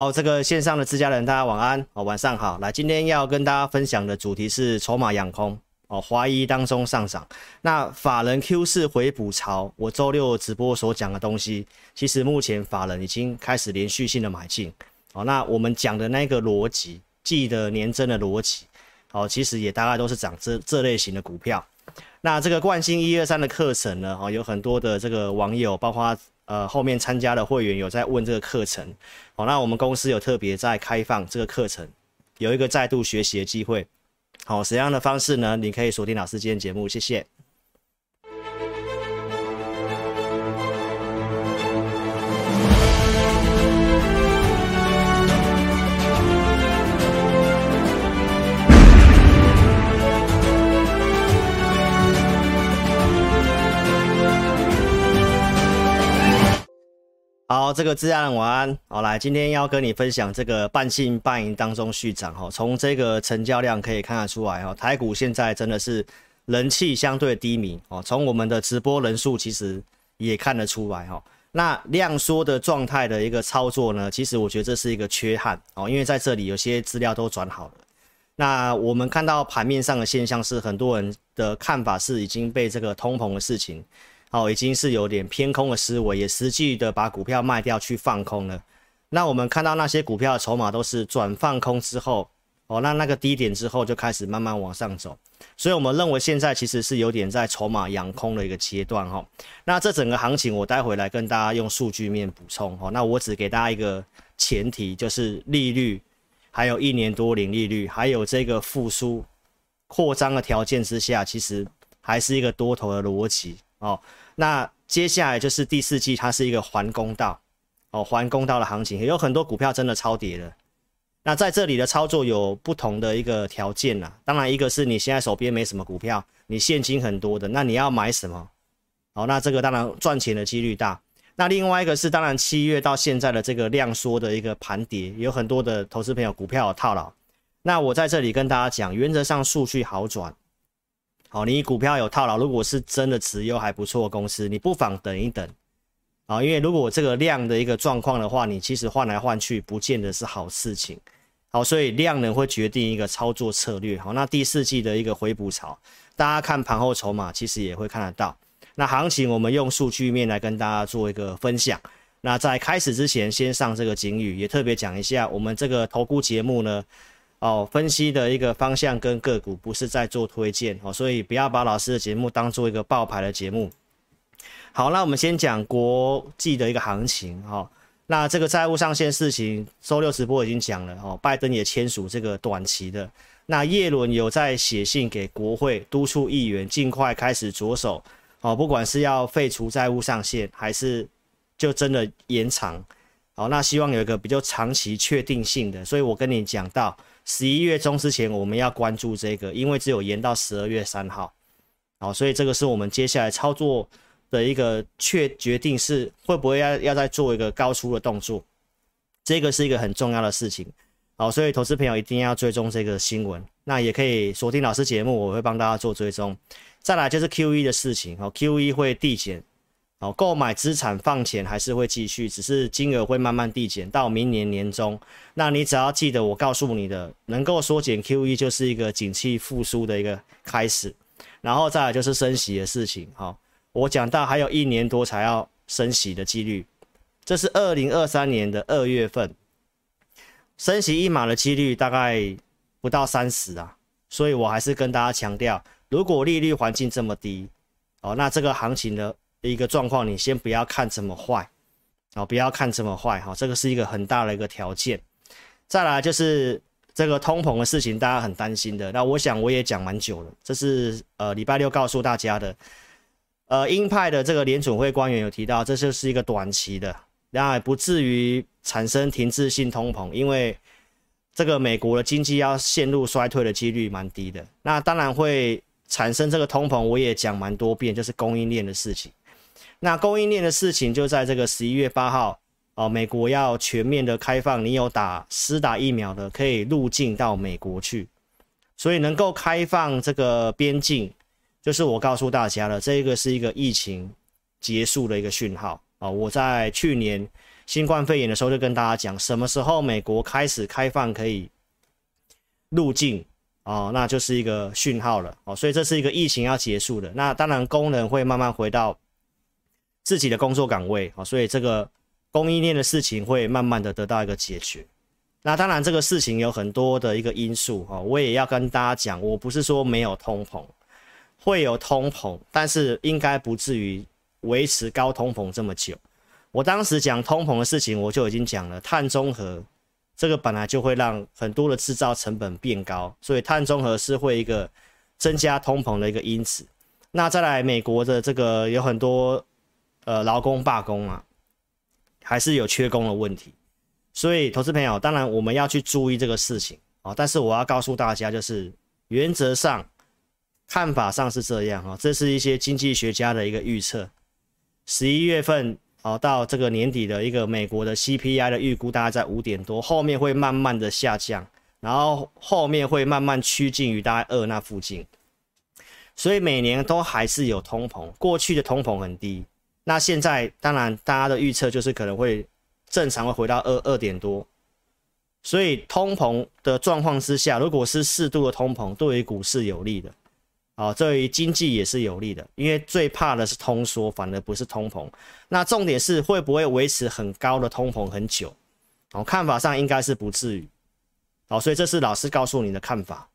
好，这个线上的自家人，大家晚安哦，晚上好。来，今天要跟大家分享的主题是筹码养空哦，华谊当中上涨。那法人 Q 四回补潮，我周六直播所讲的东西，其实目前法人已经开始连续性的买进哦。那我们讲的那个逻辑，记得年增的逻辑哦，其实也大概都是涨这这类型的股票。那这个冠星一二三的课程呢，哦，有很多的这个网友，包括。呃，后面参加的会员有在问这个课程，好，那我们公司有特别在开放这个课程，有一个再度学习的机会，好，什么样的方式呢？你可以锁定老师今天节目，谢谢。好，这个自然晚安。好，来，今天要跟你分享这个半信半疑当中续涨。哈，从这个成交量可以看得出来，哈，台股现在真的是人气相对低迷。哦，从我们的直播人数其实也看得出来。哈，那量缩的状态的一个操作呢，其实我觉得这是一个缺憾。哦，因为在这里有些资料都转好了。那我们看到盘面上的现象是，很多人的看法是已经被这个通膨的事情。哦，已经是有点偏空的思维，也实际的把股票卖掉去放空了。那我们看到那些股票的筹码都是转放空之后，哦，那那个低点之后就开始慢慢往上走。所以我们认为现在其实是有点在筹码养空的一个阶段哈。那这整个行情我待会来跟大家用数据面补充哦。那我只给大家一个前提，就是利率，还有一年多零利率，还有这个复苏扩张的条件之下，其实还是一个多头的逻辑。哦，那接下来就是第四季，它是一个还公道，哦，还公道的行情，也有很多股票真的超跌了。那在这里的操作有不同的一个条件啦，当然一个是你现在手边没什么股票，你现金很多的，那你要买什么？哦，那这个当然赚钱的几率大。那另外一个是，当然七月到现在的这个量缩的一个盘跌，有很多的投资朋友股票有套牢。那我在这里跟大家讲，原则上数据好转。好，你股票有套牢，如果是真的持有还不错的公司，你不妨等一等。啊，因为如果这个量的一个状况的话，你其实换来换去不见得是好事情。好，所以量能会决定一个操作策略。好，那第四季的一个回补潮，大家看盘后筹码，其实也会看得到。那行情我们用数据面来跟大家做一个分享。那在开始之前，先上这个警语，也特别讲一下，我们这个投顾节目呢。哦，分析的一个方向跟个股不是在做推荐哦，所以不要把老师的节目当做一个爆牌的节目。好，那我们先讲国际的一个行情哦。那这个债务上限事情，周六直播已经讲了哦，拜登也签署这个短期的。那耶伦有在写信给国会，督促议员尽快开始着手哦，不管是要废除债务上限，还是就真的延长。好，那希望有一个比较长期确定性的，所以我跟你讲到。十一月中之前，我们要关注这个，因为只有延到十二月三号，好，所以这个是我们接下来操作的一个确决定，是会不会要要再做一个高出的动作，这个是一个很重要的事情，好，所以投资朋友一定要追踪这个新闻，那也可以锁定老师节目，我会帮大家做追踪。再来就是 QE 的事情，好，QE 会递减。好，购买资产放钱还是会继续，只是金额会慢慢递减到明年年中。那你只要记得我告诉你的，能够缩减 QE 就是一个景气复苏的一个开始。然后再来就是升息的事情。好，我讲到还有一年多才要升息的几率，这是二零二三年的二月份升息一码的几率大概不到三十啊。所以我还是跟大家强调，如果利率环境这么低，哦，那这个行情的？一个状况，你先不要看这么坏，哦，不要看这么坏，哈，这个是一个很大的一个条件。再来就是这个通膨的事情，大家很担心的。那我想我也讲蛮久了，这是呃礼拜六告诉大家的。呃，鹰派的这个联准会官员有提到，这就是一个短期的，然后不至于产生停滞性通膨，因为这个美国的经济要陷入衰退的几率蛮低的。那当然会产生这个通膨，我也讲蛮多遍，就是供应链的事情。那供应链的事情就在这个十一月八号哦，美国要全面的开放，你有打施打疫苗的可以入境到美国去，所以能够开放这个边境，就是我告诉大家了，这个是一个疫情结束的一个讯号啊。我在去年新冠肺炎的时候，就跟大家讲，什么时候美国开始开放可以入境哦，那就是一个讯号了哦。所以这是一个疫情要结束的。那当然工人会慢慢回到自己的工作岗位啊，所以这个供应链的事情会慢慢的得到一个解决。那当然这个事情有很多的一个因素哦，我也要跟大家讲，我不是说没有通膨，会有通膨，但是应该不至于维持高通膨这么久。我当时讲通膨的事情，我就已经讲了，碳中和这个本来就会让很多的制造成本变高，所以碳中和是会一个增加通膨的一个因子。那再来，美国的这个有很多呃劳工罢工啊，还是有缺工的问题，所以投资朋友，当然我们要去注意这个事情啊。但是我要告诉大家，就是原则上看法上是这样啊，这是一些经济学家的一个预测，十一月份。好，到这个年底的一个美国的 CPI 的预估大概在五点多，后面会慢慢的下降，然后后面会慢慢趋近于大概二那附近，所以每年都还是有通膨，过去的通膨很低，那现在当然大家的预测就是可能会正常会回到二二点多，所以通膨的状况之下，如果是适度的通膨，对于股市有利的。哦，对于经济也是有利的，因为最怕的是通缩，反而不是通膨。那重点是会不会维持很高的通膨很久？哦，看法上应该是不至于。哦，所以这是老师告诉你的看法。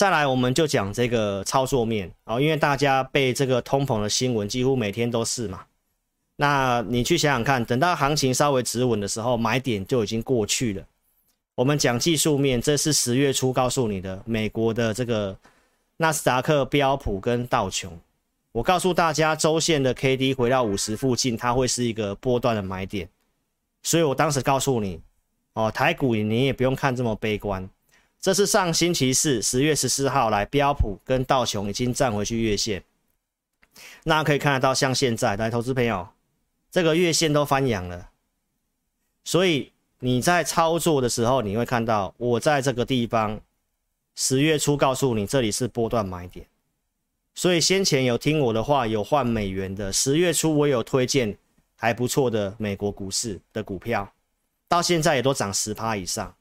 再来，我们就讲这个操作面。哦，因为大家被这个通膨的新闻几乎每天都是嘛。那你去想想看，等到行情稍微止稳的时候，买点就已经过去了。我们讲技术面，这是十月初告诉你的美国的这个。纳斯达克、标普跟道琼，我告诉大家，周线的 K D 回到五十附近，它会是一个波段的买点。所以我当时告诉你，哦，台股你也不用看这么悲观。这是上星期四，十月十四号来，标普跟道琼已经站回去月线。那可以看得到，像现在来，投资朋友，这个月线都翻阳了。所以你在操作的时候，你会看到我在这个地方。十月初告诉你，这里是波段买点，所以先前有听我的话，有换美元的。十月初我有推荐还不错的美国股市的股票，到现在也都涨十趴以上，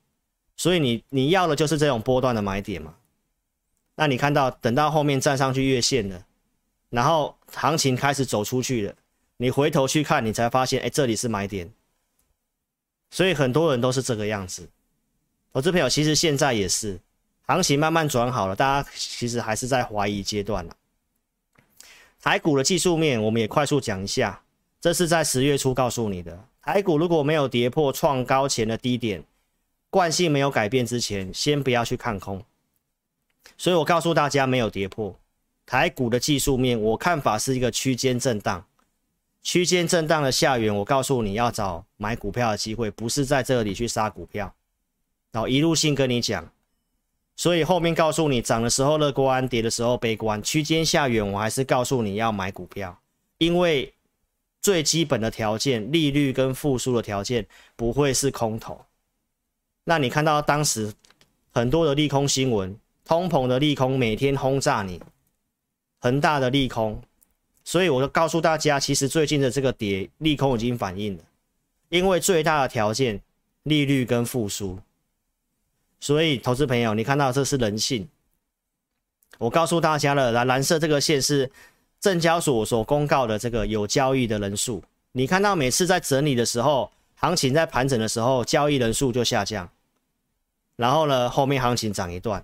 所以你你要的就是这种波段的买点嘛？那你看到等到后面站上去月线了，然后行情开始走出去了，你回头去看，你才发现，哎，这里是买点，所以很多人都是这个样子。我这朋友其实现在也是。行情慢慢转好了，大家其实还是在怀疑阶段了。台股的技术面，我们也快速讲一下。这是在十月初告诉你的，台股如果没有跌破创高前的低点，惯性没有改变之前，先不要去看空。所以我告诉大家，没有跌破台股的技术面，我看法是一个区间震荡。区间震荡的下缘，我告诉你要找买股票的机会，不是在这里去杀股票。然后一路性跟你讲。所以后面告诉你，涨的时候乐观，跌的时候悲观。区间下缘，我还是告诉你要买股票，因为最基本的条件，利率跟复苏的条件不会是空头。那你看到当时很多的利空新闻，通膨的利空每天轰炸你，恒大的利空，所以我就告诉大家，其实最近的这个跌利空已经反映了，因为最大的条件，利率跟复苏。所以，投资朋友，你看到这是人性。我告诉大家了，来蓝色这个线是证交所所公告的这个有交易的人数。你看到每次在整理的时候，行情在盘整的时候，交易人数就下降。然后呢，后面行情涨一段，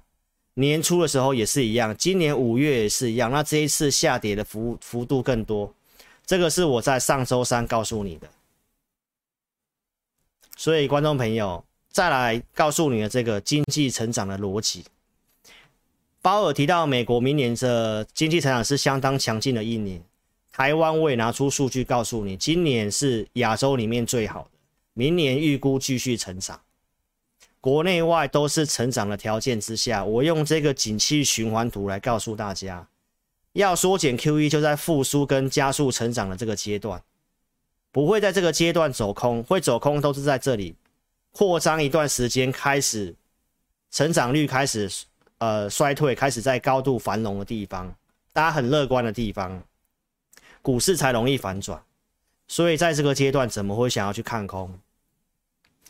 年初的时候也是一样，今年五月也是一样。那这一次下跌的幅幅度更多，这个是我在上周三告诉你的。所以，观众朋友。再来告诉你的这个经济成长的逻辑，鲍尔提到美国明年的经济成长是相当强劲的一年。台湾我也拿出数据告诉你，今年是亚洲里面最好的，明年预估继续成长，国内外都是成长的条件之下，我用这个景气循环图来告诉大家，要缩减 QE 就在复苏跟加速成长的这个阶段，不会在这个阶段走空，会走空都是在这里。扩张一段时间，开始成长率开始呃衰退，开始在高度繁荣的地方，大家很乐观的地方，股市才容易反转。所以在这个阶段怎么会想要去看空？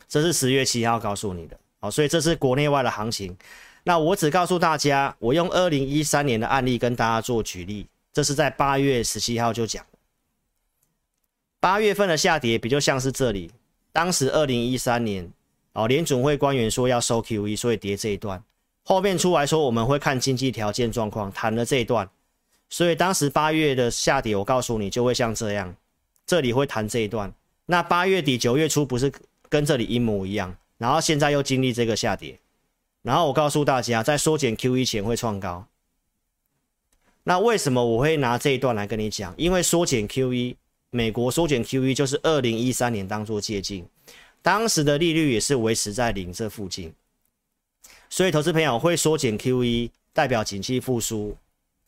这是十月七号告诉你的，所以这是国内外的行情。那我只告诉大家，我用二零一三年的案例跟大家做举例，这是在八月十七号就讲。八月份的下跌比较像是这里，当时二零一三年哦，联准会官员说要收 QE，所以跌这一段。后面出来说我们会看经济条件状况，谈了这一段。所以当时八月的下跌，我告诉你就会像这样，这里会谈这一段。那八月底九月初不是跟这里一模一样？然后现在又经历这个下跌，然后我告诉大家，在缩减 QE 前会创高。那为什么我会拿这一段来跟你讲？因为缩减 QE，美国缩减 QE 就是二零一三年当做借镜，当时的利率也是维持在零这附近，所以投资朋友会缩减 QE，代表景气复苏。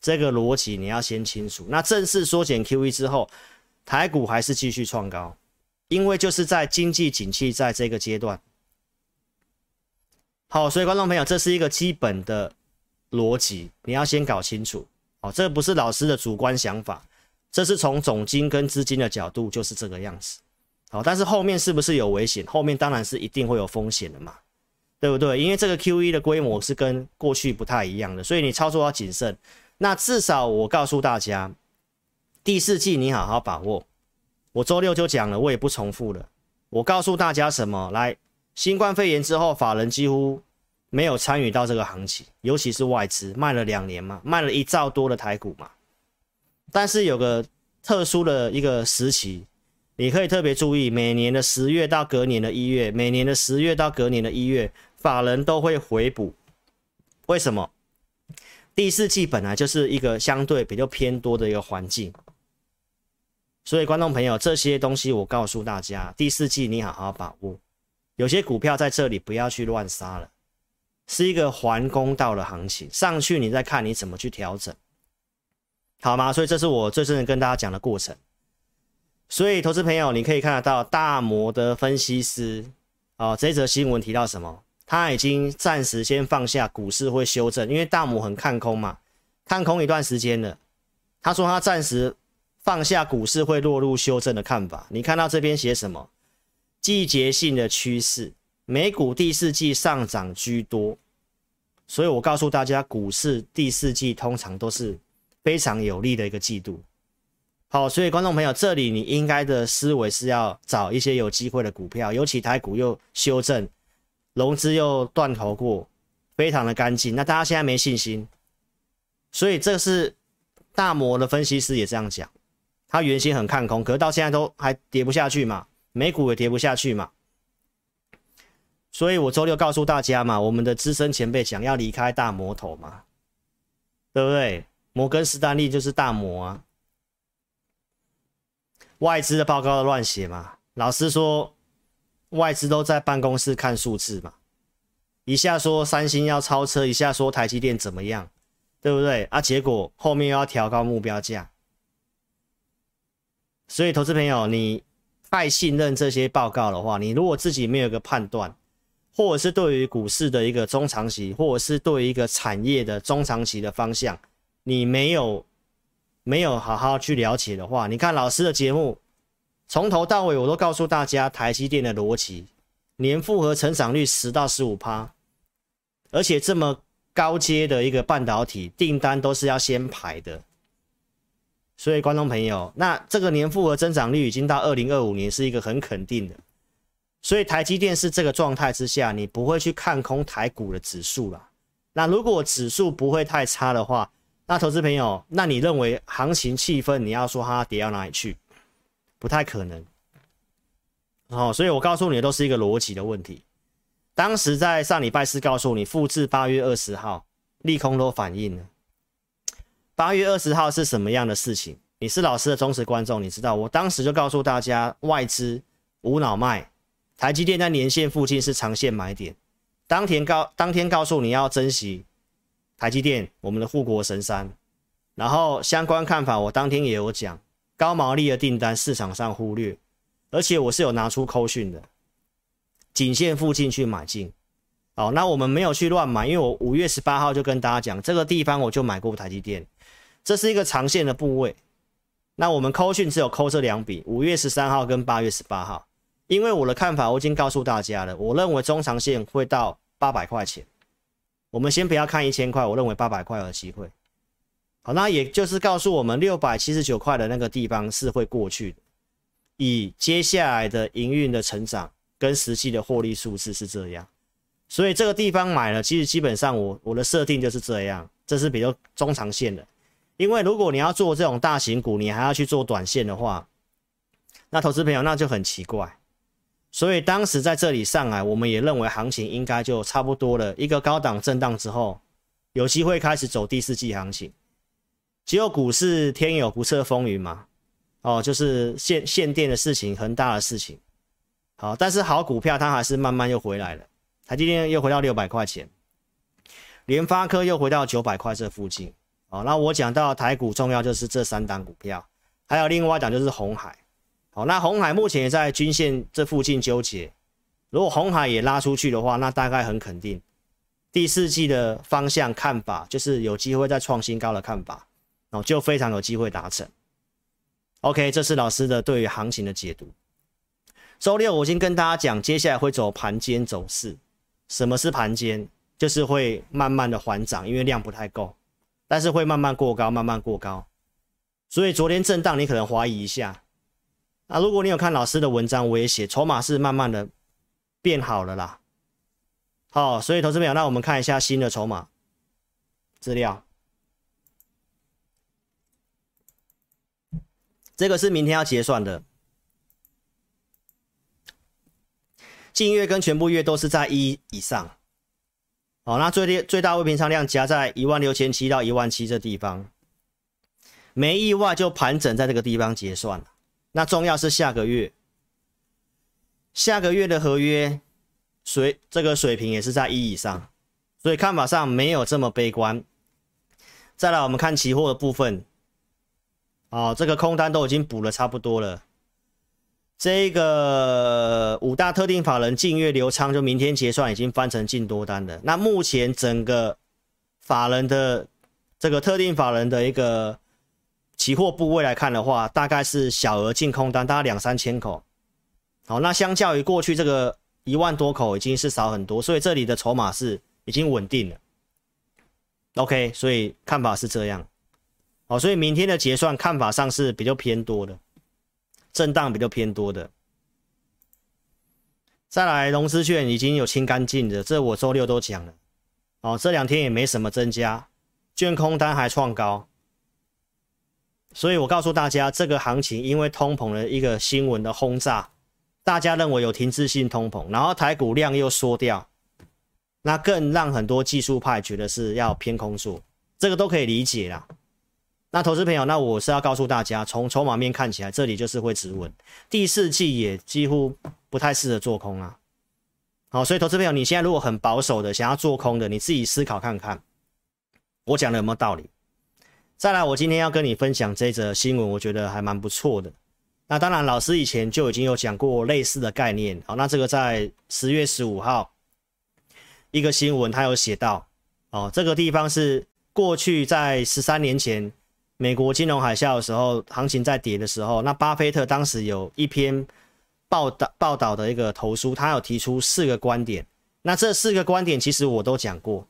这个逻辑你要先清楚。那正式缩减 QE 之后，台股还是继续创高，因为就是在经济景气在这个阶段。好，所以观众朋友，这是一个基本的逻辑，你要先搞清楚。好，这不是老师的主观想法，这是从总金跟资金的角度就是这个样子。好，但是后面是不是有危险？后面当然是一定会有风险的嘛，对不对？因为这个 QE 的规模是跟过去不太一样的，所以你操作要谨慎。那至少我告诉大家，第四季你好好把握。我周六就讲了，我也不重复了。我告诉大家什么？来，新冠肺炎之后，法人几乎没有参与到这个行情，尤其是外资卖了两年嘛，卖了一兆多的台股嘛。但是有个特殊的一个时期，你可以特别注意，每年的十月到隔年的一月，每年的十月到隔年的一月，法人都会回补。为什么？第四季本来就是一个相对比较偏多的一个环境，所以观众朋友，这些东西我告诉大家，第四季你好好把握。有些股票在这里不要去乱杀了，是一个还公道的行情，上去你再看你怎么去调整，好吗？所以这是我最近跟大家讲的过程。所以投资朋友，你可以看得到大摩的分析师哦，这则新闻提到什么？他已经暂时先放下股市会修正，因为大摩很看空嘛，看空一段时间了。他说他暂时放下股市会落入修正的看法。你看到这边写什么？季节性的趋势，美股第四季上涨居多，所以我告诉大家，股市第四季通常都是非常有利的一个季度。好，所以观众朋友，这里你应该的思维是要找一些有机会的股票，尤其台股又修正。融资又断头过，非常的干净。那大家现在没信心，所以这是大摩的分析师也这样讲，他原先很看空，可是到现在都还跌不下去嘛，美股也跌不下去嘛。所以我周六告诉大家嘛，我们的资深前辈想要离开大摩头嘛，对不对？摩根士丹利就是大摩啊，外资的报告都乱写嘛，老师说。外资都在办公室看数字嘛，一下说三星要超车，一下说台积电怎么样，对不对啊？结果后面又要调高目标价，所以投资朋友，你太信任这些报告的话，你如果自己没有一个判断，或者是对于股市的一个中长期，或者是对于一个产业的中长期的方向，你没有没有好好去了解的话，你看老师的节目。从头到尾，我都告诉大家台积电的逻辑，年复合成长率十到十五趴，而且这么高阶的一个半导体订单都是要先排的，所以观众朋友，那这个年复合增长率已经到二零二五年是一个很肯定的，所以台积电是这个状态之下，你不会去看空台股的指数了。那如果指数不会太差的话，那投资朋友，那你认为行情气氛你要说它跌到哪里去？不太可能，哦，所以我告诉你的，都是一个逻辑的问题。当时在上礼拜四告诉你，复制八月二十号利空都反应了。八月二十号是什么样的事情？你是老师的忠实观众，你知道，我当时就告诉大家，外资无脑卖，台积电在年线附近是长线买点。当天告当天告诉你要珍惜台积电，我们的护国神山。然后相关看法，我当天也有讲。高毛利的订单市场上忽略，而且我是有拿出扣讯的，颈线附近去买进。好，那我们没有去乱买，因为我五月十八号就跟大家讲，这个地方我就买过台积电，这是一个长线的部位。那我们扣讯只有扣这两笔，五月十三号跟八月十八号。因为我的看法我已经告诉大家了，我认为中长线会到八百块钱。我们先不要看一千块，我认为八百块有机会。好，那也就是告诉我们六百七十九块的那个地方是会过去的。以接下来的营运的成长跟实际的获利数字是这样，所以这个地方买了，其实基本上我我的设定就是这样，这是比较中长线的。因为如果你要做这种大型股，你还要去做短线的话，那投资朋友那就很奇怪。所以当时在这里上来，我们也认为行情应该就差不多了，一个高档震荡之后，有机会开始走第四季行情。只有股市天有不测风云嘛，哦，就是限限电的事情，恒大的事情。好，但是好股票它还是慢慢又回来了，台积电又回到六百块钱，联发科又回到九百块这附近。好，那我讲到台股重要就是这三档股票，还有另外一档就是红海。好，那红海目前也在均线这附近纠结。如果红海也拉出去的话，那大概很肯定，第四季的方向看法就是有机会再创新高的看法，哦，就非常有机会达成。OK，这是老师的对于行情的解读。周六我已经跟大家讲，接下来会走盘间走势。什么是盘间？就是会慢慢的缓涨，因为量不太够。但是会慢慢过高，慢慢过高，所以昨天震荡，你可能怀疑一下。那如果你有看老师的文章，我也写筹码是慢慢的变好了啦。好，所以投资朋友，那我们看一下新的筹码资料。这个是明天要结算的，近月跟全部月都是在一以上。好，那最低最大未平仓量夹在一万六千七到一万七这地方，没意外就盘整在这个地方结算。那重要是下个月，下个月的合约水这个水平也是在一以上，所以看法上没有这么悲观。再来我们看期货的部分，哦，这个空单都已经补了差不多了。这个五大特定法人近月流仓，就明天结算已经翻成净多单了。那目前整个法人的这个特定法人的一个期货部位来看的话，大概是小额净空单，大概两三千口。好，那相较于过去这个一万多口，已经是少很多，所以这里的筹码是已经稳定了。OK，所以看法是这样。好，所以明天的结算看法上是比较偏多的。震荡比较偏多的，再来融资券已经有清干净的，这我周六都讲了。哦，这两天也没什么增加，券空单还创高，所以我告诉大家，这个行情因为通膨的一个新闻的轰炸，大家认为有停滞性通膨，然后台股量又缩掉，那更让很多技术派觉得是要偏空数，这个都可以理解啦。那投资朋友，那我是要告诉大家，从筹码面看起来，这里就是会止稳，第四季也几乎不太适合做空啊。好，所以投资朋友，你现在如果很保守的想要做空的，你自己思考看看，我讲的有没有道理？再来，我今天要跟你分享这则新闻，我觉得还蛮不错的。那当然，老师以前就已经有讲过类似的概念。好，那这个在十月十五号一个新闻，它有写到，哦，这个地方是过去在十三年前。美国金融海啸的时候，行情在跌的时候，那巴菲特当时有一篇报道报道的一个投书，他有提出四个观点。那这四个观点其实我都讲过，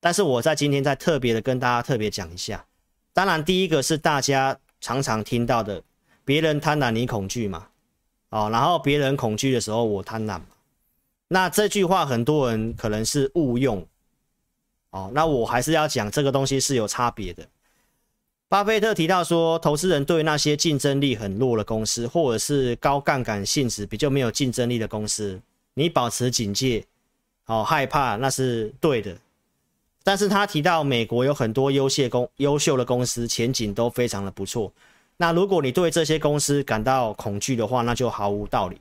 但是我在今天再特别的跟大家特别讲一下。当然，第一个是大家常常听到的，别人贪婪你恐惧嘛，哦，然后别人恐惧的时候我贪婪。那这句话很多人可能是误用，哦，那我还是要讲这个东西是有差别的。巴菲特提到说，投资人对那些竞争力很弱的公司，或者是高杠杆性质比较没有竞争力的公司，你保持警戒，哦，害怕那是对的。但是他提到美国有很多优秀公优秀的公司，前景都非常的不错。那如果你对这些公司感到恐惧的话，那就毫无道理。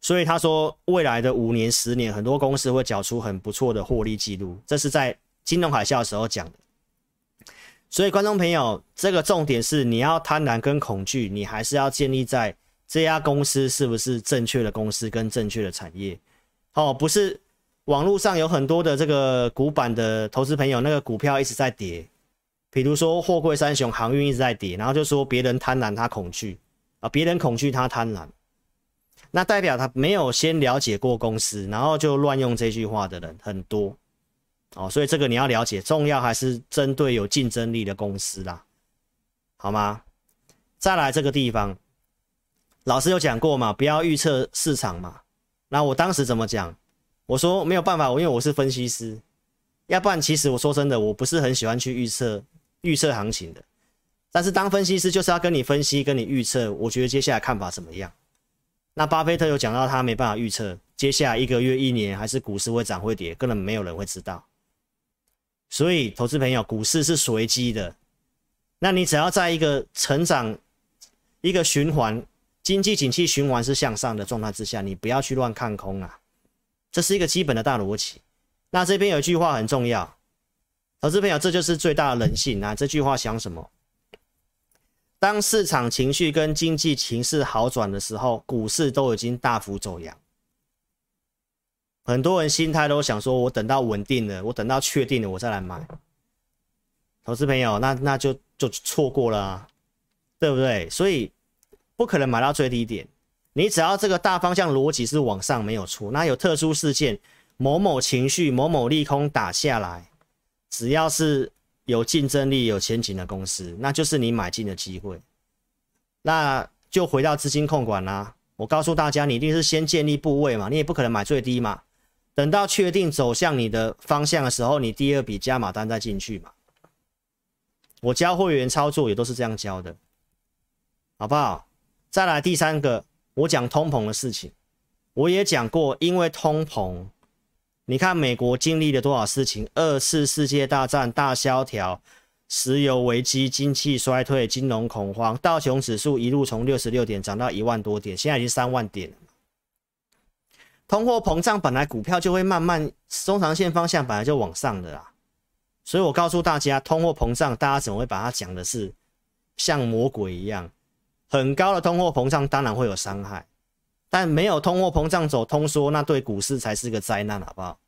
所以他说，未来的五年、十年，很多公司会缴出很不错的获利记录。这是在金融海啸的时候讲的。所以，观众朋友，这个重点是你要贪婪跟恐惧，你还是要建立在这家公司是不是正确的公司跟正确的产业。哦，不是网络上有很多的这个古板的投资朋友，那个股票一直在跌，比如说货柜三雄航运一直在跌，然后就说别人贪婪他恐惧。啊，别人恐惧他贪婪，那代表他没有先了解过公司，然后就乱用这句话的人很多。哦，所以这个你要了解，重要还是针对有竞争力的公司啦，好吗？再来这个地方，老师有讲过嘛，不要预测市场嘛。那我当时怎么讲？我说没有办法，我因为我是分析师，要不然其实我说真的，我不是很喜欢去预测预测行情的。但是当分析师就是要跟你分析，跟你预测，我觉得接下来看法怎么样？那巴菲特有讲到他没办法预测接下来一个月、一年还是股市会涨会跌，根本没有人会知道。所以投资朋友，股市是随机的，那你只要在一个成长。一个循环，经济景气循环是向上的状态之下，你不要去乱看空啊，这是一个基本的大逻辑。那这边有一句话很重要，投资朋友，这就是最大的人性啊。这句话想什么？当市场情绪跟经济情势好转的时候，股市都已经大幅走扬。很多人心态都想说，我等到稳定了，我等到确定了，我再来买。投资朋友，那那就就错过了啊。对不对？所以不可能买到最低点。你只要这个大方向逻辑是往上没有错，那有特殊事件，某某情绪、某某利空打下来，只要是有竞争力、有前景的公司，那就是你买进的机会。那就回到资金控管啦。我告诉大家，你一定是先建立部位嘛，你也不可能买最低嘛。等到确定走向你的方向的时候，你第二笔加码单再进去嘛。我教会员操作也都是这样教的。好不好？再来第三个，我讲通膨的事情，我也讲过，因为通膨，你看美国经历了多少事情：二次世界大战、大萧条、石油危机、经济衰退、金融恐慌，道琼指数一路从六十六点涨到一万多点，现在已经三万点了。通货膨胀本来股票就会慢慢中长线方向本来就往上的啦，所以我告诉大家，通货膨胀大家怎么会把它讲的是像魔鬼一样？很高的通货膨胀当然会有伤害，但没有通货膨胀走通缩，那对股市才是个灾难，好不好？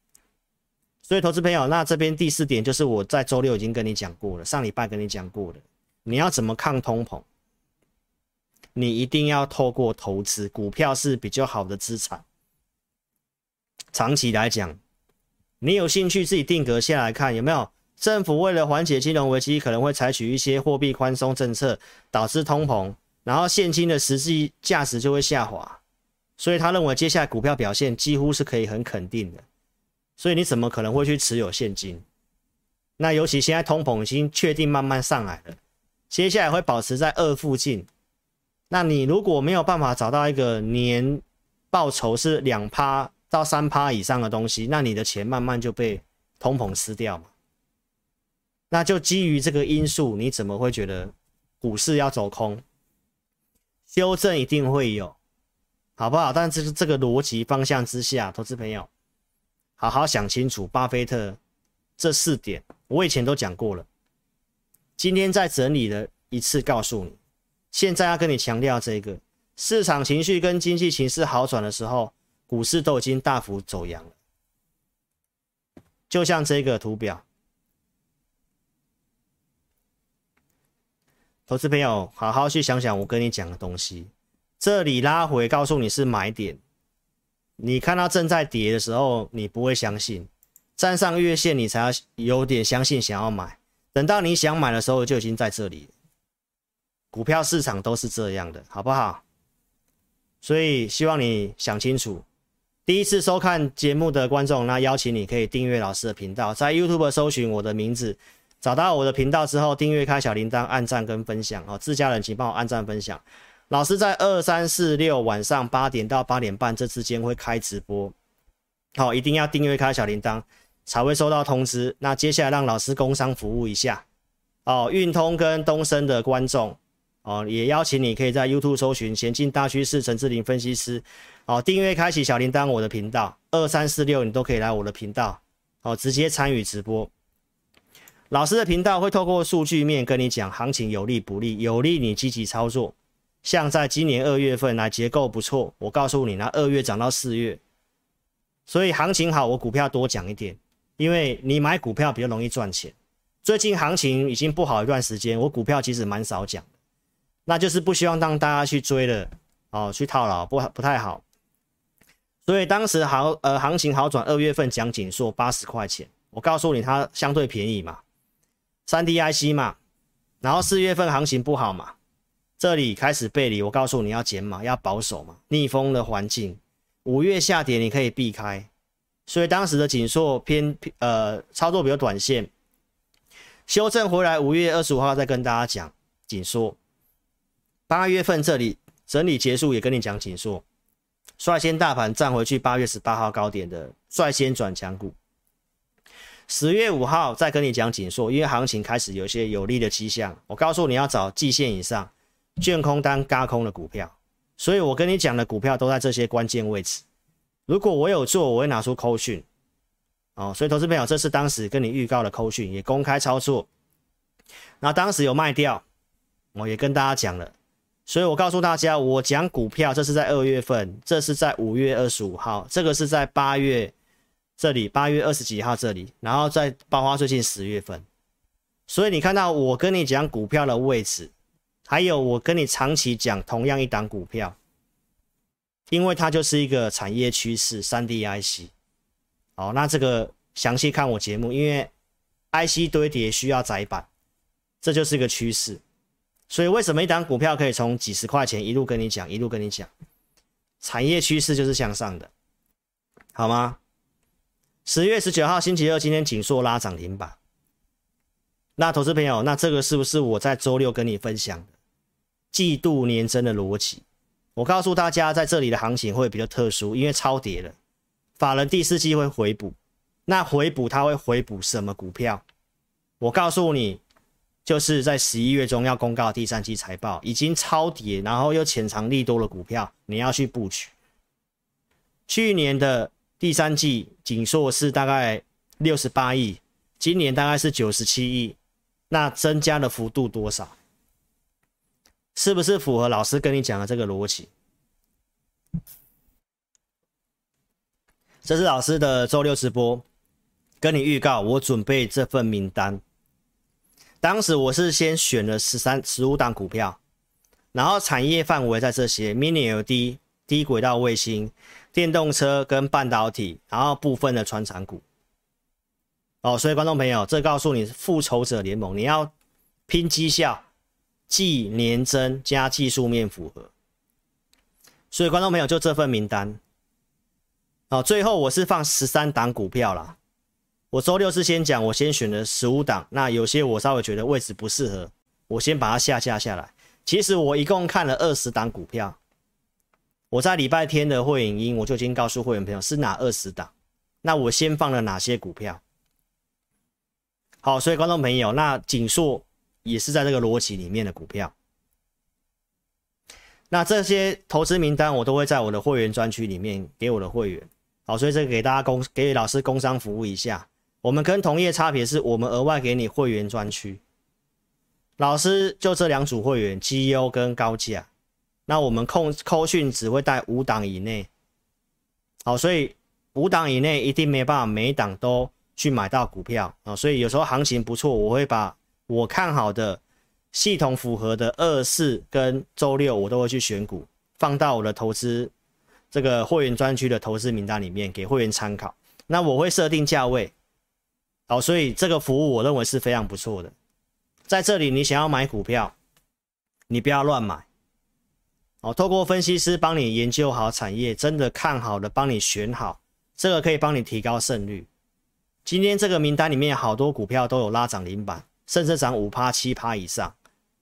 所以，投资朋友，那这边第四点就是我在周六已经跟你讲过了，上礼拜跟你讲过了，你要怎么抗通膨？你一定要透过投资，股票是比较好的资产。长期来讲，你有兴趣自己定格下来看有没有？政府为了缓解金融危机，可能会采取一些货币宽松政策，导致通膨。然后现金的实际价值就会下滑，所以他认为接下来股票表现几乎是可以很肯定的。所以你怎么可能会去持有现金？那尤其现在通膨已经确定慢慢上来了，接下来会保持在二附近。那你如果没有办法找到一个年报酬是两趴到三趴以上的东西，那你的钱慢慢就被通膨吃掉嘛。那就基于这个因素，你怎么会觉得股市要走空？修正一定会有，好不好？但是这个逻辑方向之下，投资朋友好好想清楚。巴菲特这四点，我以前都讲过了，今天再整理了一次，告诉你，现在要跟你强调这个市场情绪跟经济形势好转的时候，股市都已经大幅走阳了。就像这个图表。投资朋友，好好去想想我跟你讲的东西。这里拉回，告诉你是买点。你看到正在跌的时候，你不会相信，站上月线你才有点相信，想要买。等到你想买的时候，就已经在这里。股票市场都是这样的，好不好？所以希望你想清楚。第一次收看节目的观众，那邀请你可以订阅老师的频道，在 YouTube 搜寻我的名字。找到我的频道之后，订阅、开小铃铛、按赞跟分享哦。自家人请帮我按赞分享。老师在二、三、四、六晚上八点到八点半这之间会开直播，好，一定要订阅、开小铃铛才会收到通知。那接下来让老师工商服务一下哦。运通跟东升的观众哦，也邀请你可以在 YouTube 搜寻“前进大趋势”陈志霖分析师哦，订阅、开启小铃铛，我的频道二、三、四、六你都可以来我的频道哦，直接参与直播。老师的频道会透过数据面跟你讲行情有利不利，有利你积极操作。像在今年二月份来结构不错，我告诉你，那二月涨到四月，所以行情好，我股票多讲一点，因为你买股票比较容易赚钱。最近行情已经不好一段时间，我股票其实蛮少讲，那就是不希望让大家去追了哦，去套牢不不太好。所以当时好呃行情好转，二月份讲紧缩八十块钱，我告诉你它相对便宜嘛，三 D IC 嘛，然后四月份行情不好嘛，这里开始背离，我告诉你要减码，要保守嘛，逆风的环境，五月下跌你可以避开，所以当时的紧缩偏呃操作比较短线。修正回来，五月二十五号再跟大家讲紧缩。八月份这里整理结束，也跟你讲紧缩，率先大盘站回去八月十八号高点的率先转强股。十月五号再跟你讲紧缩，因为行情开始有一些有利的迹象，我告诉你要找季线以上券空单轧空的股票，所以我跟你讲的股票都在这些关键位置。如果我有做，我会拿出扣讯。哦，所以投资朋友，这是当时跟你预告的扣讯，也公开操作。那当时有卖掉，我也跟大家讲了。所以我告诉大家，我讲股票，这是在二月份，这是在五月二十五号，这个是在八月这里，八月二十几号这里，然后再爆发最近十月份。所以你看到我跟你讲股票的位置，还有我跟你长期讲同样一档股票，因为它就是一个产业趋势，3D IC。好，那这个详细看我节目，因为 IC 堆叠需要窄板，这就是一个趋势。所以为什么一档股票可以从几十块钱一路跟你讲，一路跟你讲，产业趋势就是向上的，好吗？十月十九号星期二，今天景硕拉涨停板。那投资朋友，那这个是不是我在周六跟你分享的季度年增的逻辑？我告诉大家，在这里的行情会比较特殊，因为超跌了。法人第四季会回补，那回补他会回补什么股票？我告诉你，就是在十一月中要公告第三季财报，已经超跌，然后又潜藏利多的股票，你要去布局。去年的第三季景硕是大概六十八亿，今年大概是九十七亿，那增加的幅度多少？是不是符合老师跟你讲的这个逻辑？这是老师的周六直播，跟你预告，我准备这份名单。当时我是先选了十三、十五档股票，然后产业范围在这些：mini LED、低轨道卫星、电动车跟半导体，然后部分的传产股。哦，所以观众朋友，这告诉你，复仇者联盟，你要拼绩效，季年增加技术面符合。所以观众朋友，就这份名单。哦，最后我是放十三档股票啦。我周六是先讲，我先选了十五档，那有些我稍微觉得位置不适合，我先把它下架下来。其实我一共看了二十档股票，我在礼拜天的会影音我就已经告诉会员朋友是哪二十档，那我先放了哪些股票。好，所以观众朋友，那景硕也是在这个逻辑里面的股票。那这些投资名单我都会在我的会员专区里面给我的会员。好，所以这个给大家工给老师工商服务一下。我们跟同业差别是我们额外给你会员专区。老师就这两组会员，绩优跟高价。那我们控扣讯只会带五档以内。好，所以五档以内一定没办法每档都去买到股票啊。所以有时候行情不错，我会把我看好的系统符合的二四跟周六，我都会去选股放到我的投资。这个会员专区的投资名单里面给会员参考，那我会设定价位，好，所以这个服务我认为是非常不错的。在这里，你想要买股票，你不要乱买，哦，透过分析师帮你研究好产业，真的看好的帮你选好，这个可以帮你提高胜率。今天这个名单里面好多股票都有拉涨停板，甚至涨五趴七趴以上。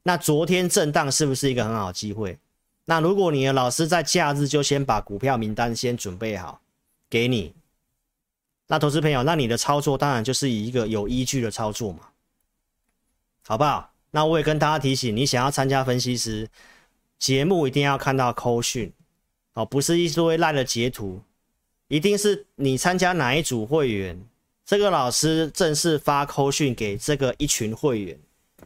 那昨天震荡是不是一个很好机会？那如果你的老师在假日就先把股票名单先准备好，给你，那投资朋友，那你的操作当然就是以一个有依据的操作嘛，好不好？那我也跟大家提醒，你想要参加分析师节目，一定要看到扣讯哦，不是一堆赖的截图，一定是你参加哪一组会员，这个老师正式发扣讯给这个一群会员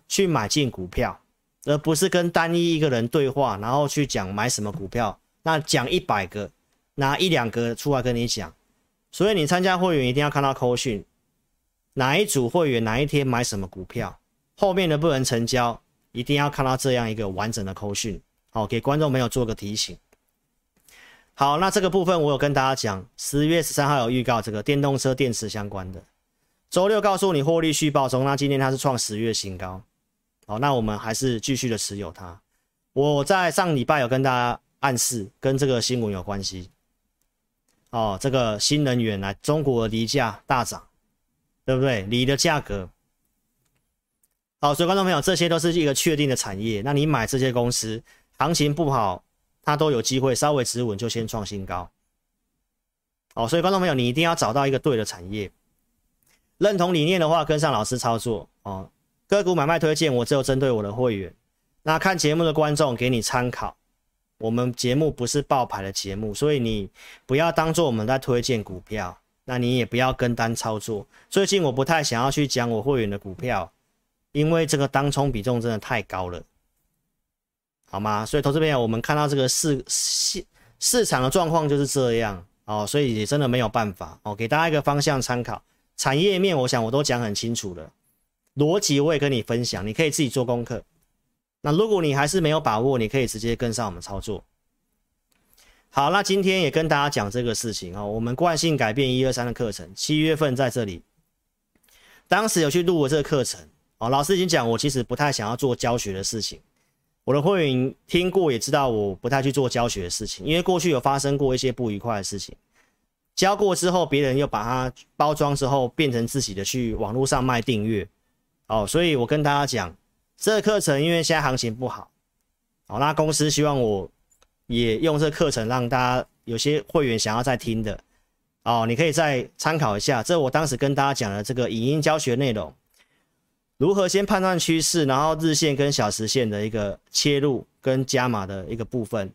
去买进股票。而不是跟单一一个人对话，然后去讲买什么股票，那讲一百个，拿一两个出来跟你讲。所以你参加会员一定要看到扣讯，哪一组会员哪一天买什么股票，后面的不能成交，一定要看到这样一个完整的扣讯，好，给观众朋友做个提醒。好，那这个部分我有跟大家讲，十月十三号有预告这个电动车电池相关的，周六告诉你获利续报中，那今天它是创十月新高，好，那我们还是继续的持有它。我在上礼拜有跟大家暗示，跟这个新闻有关系。哦，这个新能源来，中国的锂价大涨，对不对？锂的价格，好，所以观众朋友，这些都是一个确定的产业。那你买这些公司，行情不好，它都有机会稍微止稳就先创新高。哦，所以观众朋友，你一定要找到一个对的产业，认同理念的话，跟上老师操作哦。个股买卖推荐，我只有针对我的会员。那看节目的观众给你参考。我们节目不是爆牌的节目，所以你不要当做我们在推荐股票，那你也不要跟单操作。最近我不太想要去讲我会员的股票，因为这个当冲比重真的太高了，好吗？所以投资朋友，我们看到这个市市市场的状况就是这样哦，所以也真的没有办法哦，给大家一个方向参考。产业面，我想我都讲很清楚了，逻辑我也跟你分享，你可以自己做功课。那如果你还是没有把握，你可以直接跟上我们操作。好，那今天也跟大家讲这个事情啊，我们惯性改变一二三的课程，七月份在这里，当时有去录了这个课程哦。老师已经讲，我其实不太想要做教学的事情。我的会员听过也知道，我不太去做教学的事情，因为过去有发生过一些不愉快的事情。教过之后，别人又把它包装之后，变成自己的去网络上卖订阅哦，所以我跟大家讲。这课程因为现在行情不好，好，那公司希望我也用这课程让大家有些会员想要再听的，哦，你可以再参考一下。这我当时跟大家讲的这个影音教学内容，如何先判断趋势，然后日线跟小时线的一个切入跟加码的一个部分，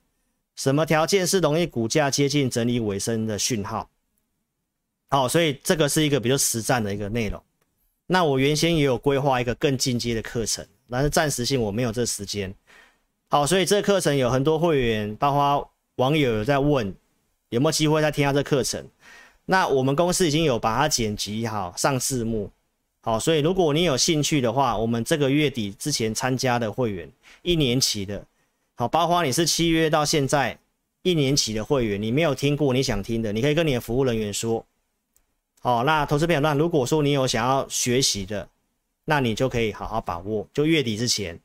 什么条件是容易股价接近整理尾声的讯号？好，所以这个是一个比较实战的一个内容。那我原先也有规划一个更进阶的课程。但是暂时性我没有这时间，好，所以这课程有很多会员，包括网友有在问有没有机会再听下这课程。那我们公司已经有把它剪辑好，上字幕，好，所以如果你有兴趣的话，我们这个月底之前参加的会员，一年期的，好，包括你是七月到现在一年期的会员，你没有听过你想听的，你可以跟你的服务人员说，好，那投资朋友，那如果说你有想要学习的。那你就可以好好把握，就月底之前，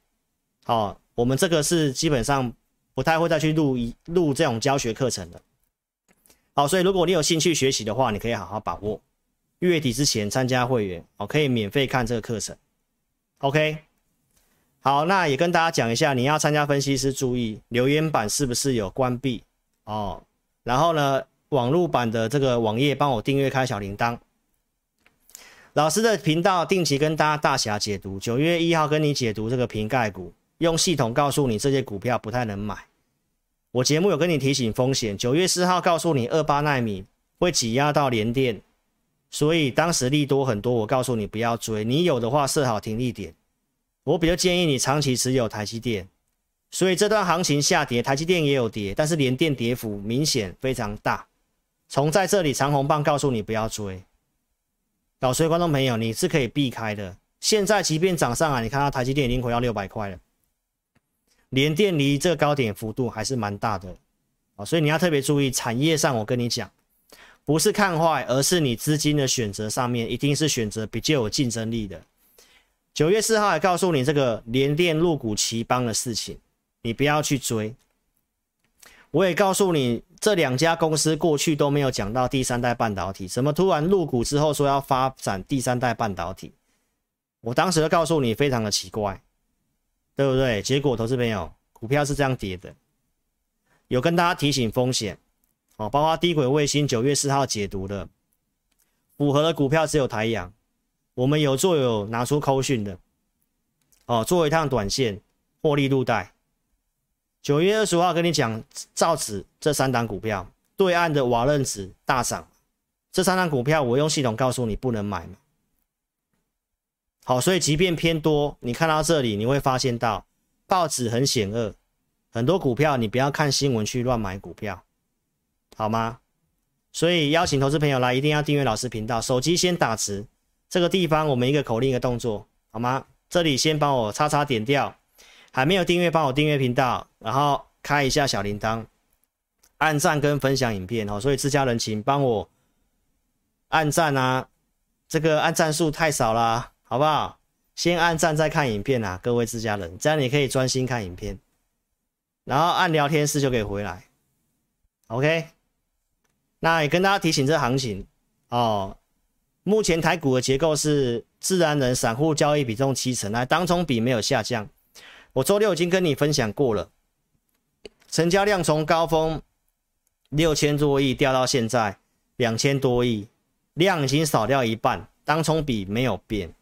好，我们这个是基本上不太会再去录一录这种教学课程的，好，所以如果你有兴趣学习的话，你可以好好把握。月底之前参加会员，哦，可以免费看这个课程，OK，好，那也跟大家讲一下，你要参加分析师注意留言板是不是有关闭？哦，然后呢，网络版的这个网页帮我订阅开小铃铛。老师的频道定期跟大家大侠解读，九月一号跟你解读这个瓶盖股，用系统告诉你这些股票不太能买。我节目有跟你提醒风险，九月四号告诉你二八奈米会挤压到联电，所以当时利多很多，我告诉你不要追，你有的话设好停利点。我比较建议你长期持有台积电，所以这段行情下跌，台积电也有跌，但是联电跌幅明显非常大。从在这里长红棒告诉你不要追。老师，观众朋友，你是可以避开的。现在即便涨上来，你看到台积电已经回到六百块了，联电离这个高点幅度还是蛮大的啊，所以你要特别注意产业上。我跟你讲，不是看坏，而是你资金的选择上面一定是选择比较有竞争力的。九月四号还告诉你这个联电入股奇邦的事情，你不要去追。我也告诉你。这两家公司过去都没有讲到第三代半导体，怎么突然入股之后说要发展第三代半导体？我当时就告诉你，非常的奇怪，对不对？结果投资朋友，股票是这样跌的，有跟大家提醒风险哦，包括低轨卫星九月四号解读的，符合的股票只有台阳，我们有做有拿出扣讯的哦，做一趟短线获利入袋。九月二十五号跟你讲，造纸这三档股票，对岸的瓦楞纸大涨，这三档股票我用系统告诉你不能买嘛。好，所以即便偏多，你看到这里你会发现到报纸很险恶，很多股票你不要看新闻去乱买股票，好吗？所以邀请投资朋友来，一定要订阅老师频道，手机先打字，这个地方我们一个口令一个动作，好吗？这里先帮我叉叉点掉，还没有订阅帮我订阅频道，然后开一下小铃铛，按赞跟分享影片哦。所以自家人请帮我按赞啊，这个按赞数太少啦，好不好？先按赞再看影片啊，各位自家人，这样你可以专心看影片，然后按聊天室就可以回来，OK。那也跟大家提醒这行情哦。目前台股的结构是自然人散户交易比重七成，那当中比没有下降。我周六已经跟你分享过了，成交量从高峰六千多亿掉到现在两千多亿，量已经少掉一半，当冲比没有变。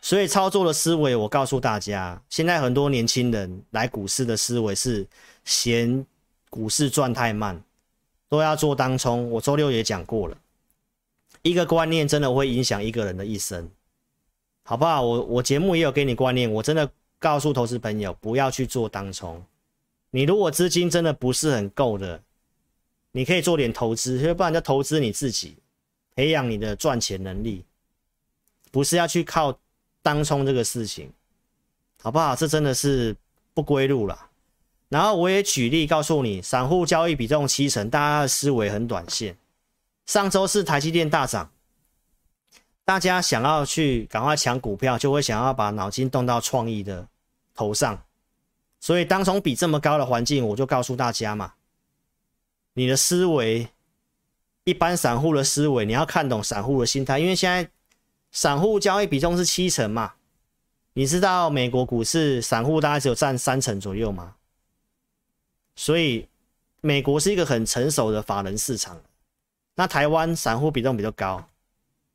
所以操作的思维，我告诉大家，现在很多年轻人来股市的思维是嫌股市赚太慢，都要做当冲。我周六也讲过了。一个观念真的会影响一个人的一生，好不好？我我节目也有给你观念，我真的告诉投资朋友不要去做当冲。你如果资金真的不是很够的，你可以做点投资，要不然就投资你自己，培养你的赚钱能力，不是要去靠当冲这个事情，好不好？这真的是不归路了。然后我也举例告诉你，散户交易比重七成，大家的思维很短线。上周是台积电大涨，大家想要去赶快抢股票，就会想要把脑筋动到创意的头上，所以当冲比这么高的环境，我就告诉大家嘛，你的思维，一般散户的思维，你要看懂散户的心态，因为现在散户交易比重是七成嘛，你知道美国股市散户大概只有占三成左右嘛，所以美国是一个很成熟的法人市场。那台湾散户比重比较高，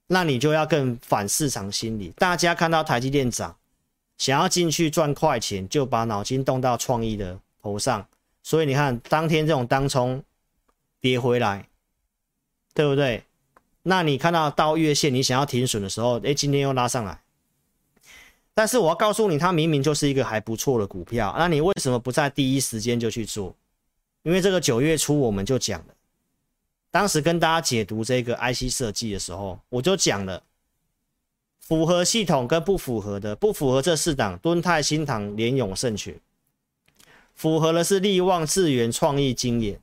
那你就要更反市场心理。大家看到台积电涨，想要进去赚快钱，就把脑筋动到创意的头上。所以你看，当天这种当冲跌回来，对不对？那你看到到月线，你想要停损的时候，诶，今天又拉上来。但是我要告诉你，它明明就是一个还不错的股票，那你为什么不在第一时间就去做？因为这个九月初我们就讲了。当时跟大家解读这个 IC 设计的时候，我就讲了符合系统跟不符合的，不符合这四档：敦泰、新唐、联永、盛群。符合的是力旺、智源、创意、晶研。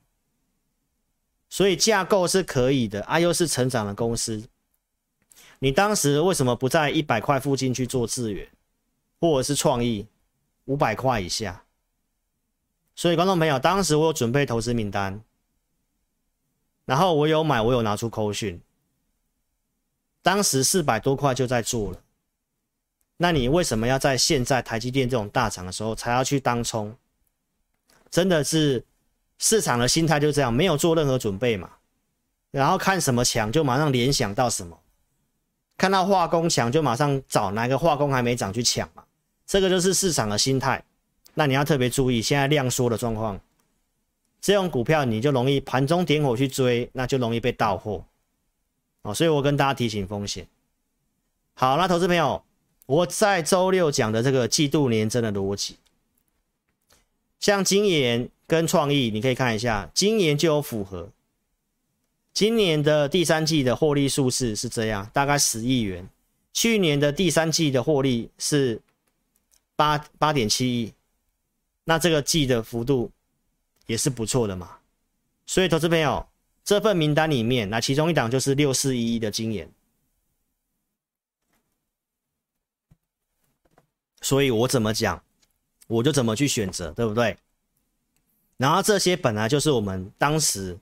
所以架构是可以的，啊，又是成长的公司。你当时为什么不在一百块附近去做智源，或者是创意五百块以下？所以观众朋友，当时我有准备投资名单。然后我有买，我有拿出扣讯，当时四百多块就在做了。那你为什么要在现在台积电这种大涨的时候才要去当冲？真的是市场的心态就这样，没有做任何准备嘛。然后看什么强就马上联想到什么，看到化工强就马上找哪个化工还没涨去抢嘛。这个就是市场的心态。那你要特别注意现在量缩的状况。这种股票你就容易盘中点火去追，那就容易被盗货哦。所以我跟大家提醒风险。好，那投资朋友，我在周六讲的这个季度年增的逻辑，像晶研跟创意，你可以看一下，晶研就有符合。今年的第三季的获利数字是这样，大概十亿元。去年的第三季的获利是八八点七亿，那这个季的幅度。也是不错的嘛，所以投资朋友，这份名单里面，那其中一档就是六四一一的晶研，所以我怎么讲，我就怎么去选择，对不对？然后这些本来就是我们当时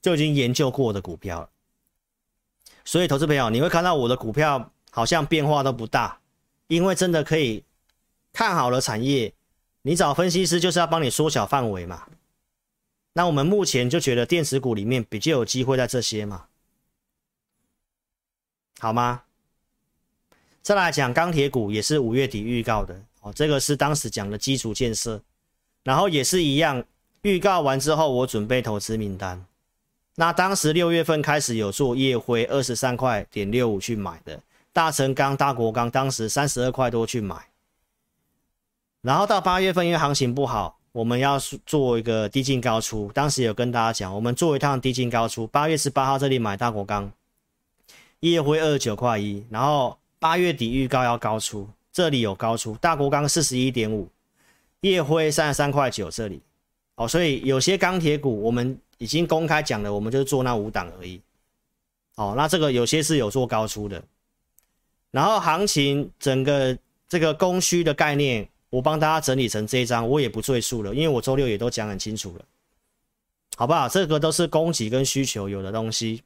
就已经研究过的股票了，所以投资朋友，你会看到我的股票好像变化都不大，因为真的可以看好了产业，你找分析师就是要帮你缩小范围嘛。那我们目前就觉得电子股里面比较有机会在这些嘛，好吗？再来讲钢铁股也是五月底预告的哦，这个是当时讲的基础建设，然后也是一样，预告完之后我准备投资名单。那当时六月份开始有做夜辉二十三块点六五去买的，大成钢、大国钢当时三十二块多去买，然后到八月份因为行情不好。我们要做一个低进高出，当时有跟大家讲，我们做一趟低进高出。八月十八号这里买大国钢，夜辉二十九块一，然后八月底预告要高出，这里有高出，大国钢四十一点五，夜辉三十三块九这里，哦，所以有些钢铁股我们已经公开讲了，我们就做那五档而已，哦，那这个有些是有做高出的，然后行情整个这个供需的概念，我帮大家整理成这一张，我也不赘述了，因为我周六也都讲很清楚了，好不好？这个都是供给跟需求有的东西。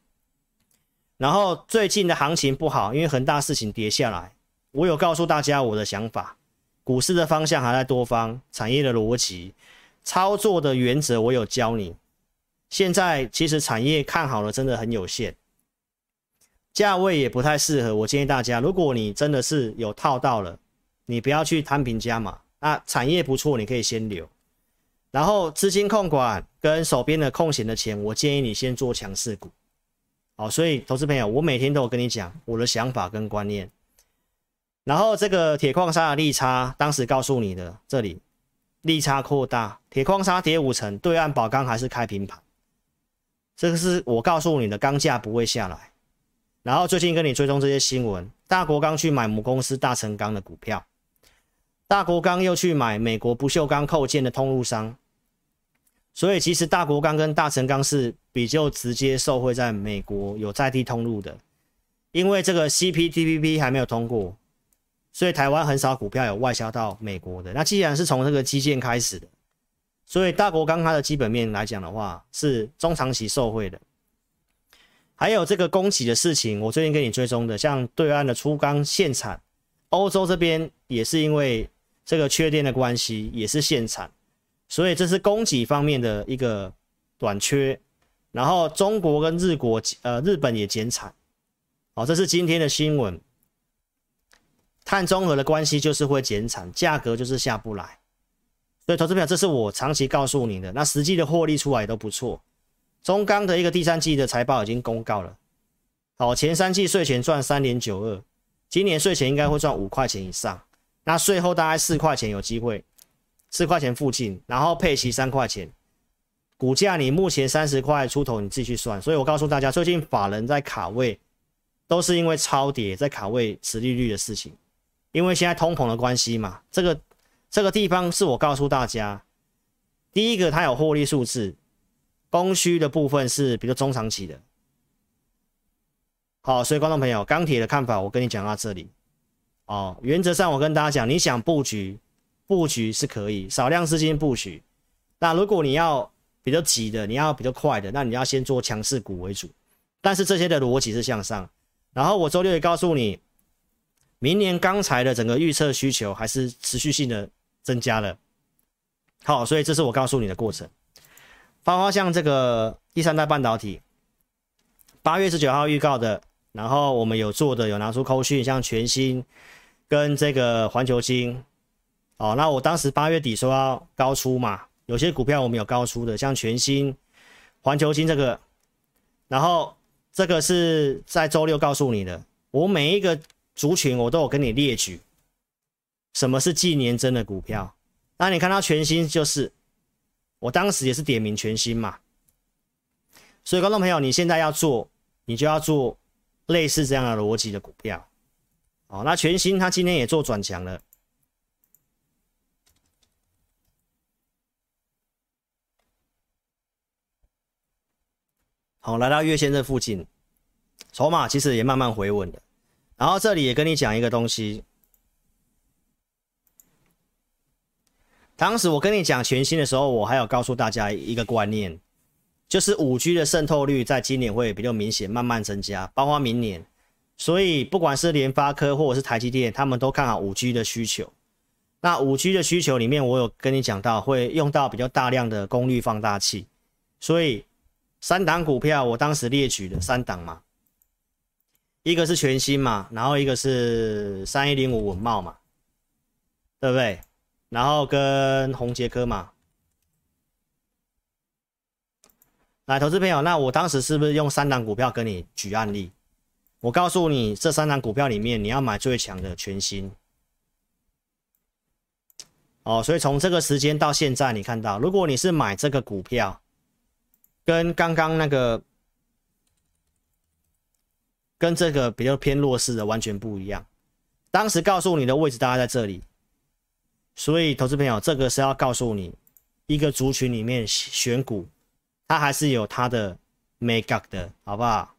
然后最近的行情不好，因为恒大事情跌下来。我有告诉大家我的想法，股市的方向还在多方，产业的逻辑、操作的原则我有教你。现在其实产业看好了，真的很有限，价位也不太适合。我建议大家，如果你真的是有套到了，你不要去摊平加码。那产业不错，你可以先留。然后资金控管跟手边的空闲的钱，我建议你先做强势股。好，所以投资朋友，我每天都有跟你讲我的想法跟观念。然后这个铁矿砂的利差，当时告诉你的，这里利差扩大，铁矿砂跌五成，对岸宝钢还是开平盘。这个是我告诉你的，钢价不会下来。然后最近跟你追踪这些新闻，大国钢去买母公司大成钢的股票，大国钢又去买美国不锈钢扣件的通路商。所以其实大国钢跟大成钢是比较直接受惠在美国有在地通路的，因为这个 CPTPP 还没有通过，所以台湾很少股票有外销到美国的。那既然是从这个基建开始的，所以大国钢它的基本面来讲的话是中长期受惠的。还有这个供给的事情，我最近跟你追踪的，像对岸的粗钢限产，欧洲这边也是因为这个缺电的关系，也是限产。所以这是供给方面的一个短缺，然后中国跟日国呃日本也减产，哦，这是今天的新闻。碳中和的关系就是会减产，价格就是下不来。所以投资票，这是我长期告诉你的，那实际的获利出来都不错。中钢的一个第三季的财报已经公告了，好，前三季税前赚三点九二，今年税前应该会赚五块钱以上，那税后大概四块钱有机会。四块钱附近，然后配息三块钱，股价你目前三十块出头，你自己去算。所以我告诉大家，最近法人在卡位，都是因为超跌在卡位持利率的事情，因为现在通膨的关系嘛。这个这个地方是我告诉大家，第一个它有获利数字，供需的部分是比较中长期的。好，所以观众朋友，钢铁的看法我跟你讲到这里。哦，原则上我跟大家讲，你想布局。布局是可以少量资金布局，那如果你要比较急的，你要比较快的，那你要先做强势股为主。但是这些的逻辑是向上。然后我周六也告诉你，明年钢材的整个预测需求还是持续性的增加了。好，所以这是我告诉你的过程。包括像这个第三代半导体，八月十九号预告的，然后我们有做的有拿出扣讯，像全新跟这个环球金。哦，那我当时八月底说要高出嘛，有些股票我们有高出的，像全新、环球金这个，然后这个是在周六告诉你的，我每一个族群我都有跟你列举，什么是纪年真的股票，那你看到全新就是，我当时也是点名全新嘛，所以观众朋友，你现在要做，你就要做类似这样的逻辑的股票，哦，那全新它今天也做转强了。好，来到月线这附近，筹码其实也慢慢回稳的。然后这里也跟你讲一个东西，当时我跟你讲全新的时候，我还有告诉大家一个观念，就是五 G 的渗透率在今年会比较明显，慢慢增加，包括明年。所以不管是联发科或者是台积电，他们都看好五 G 的需求。那五 G 的需求里面，我有跟你讲到会用到比较大量的功率放大器，所以。三档股票，我当时列举的三档嘛，一个是全新嘛，然后一个是三一零五稳懋嘛，对不对？然后跟宏捷科嘛，来，投资朋友，那我当时是不是用三档股票跟你举案例？我告诉你，这三档股票里面，你要买最强的全新。哦，所以从这个时间到现在，你看到，如果你是买这个股票。跟刚刚那个，跟这个比较偏弱势的完全不一样。当时告诉你的位置大概在这里，所以投资朋友，这个是要告诉你，一个族群里面选股，它还是有它的 make up 的，好不好？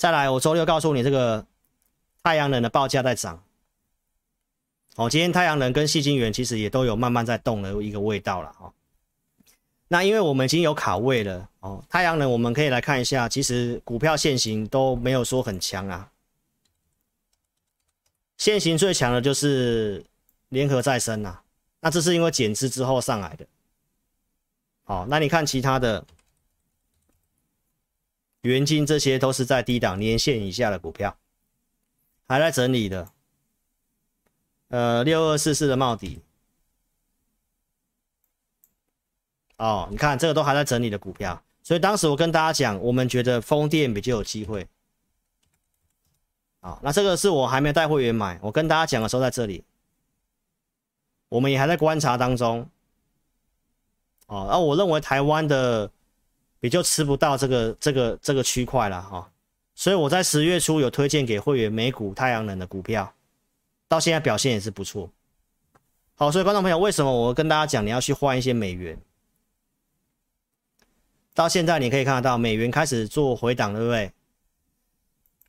再来，我周六告诉你，这个太阳能的报价在涨。哦，今天太阳能跟矽晶圆其实也都有慢慢在动的一个味道了哦。那因为我们已经有卡位了哦，太阳能我们可以来看一下，其实股票线型都没有说很强啊。线型最强的就是联合再生啊，那这是因为减资之后上来的。好，那你看其他的元晶这些都是在低档年线以下的股票，还在整理的。呃，六二四四的茂迪。哦，你看这个都还在整理的股票，所以当时我跟大家讲，我们觉得风电比较有机会。好，那这个是我还没带会员买，我跟大家讲的时候在这里，我们也还在观察当中。哦，那我认为台湾的比就吃不到这个这个这个区块了哈，所以我在十月初有推荐给会员美股太阳能的股票，到现在表现也是不错。好，所以观众朋友，为什么我跟大家讲你要去换一些美元？到现在你可以看得到，美元开始做回档，对不对？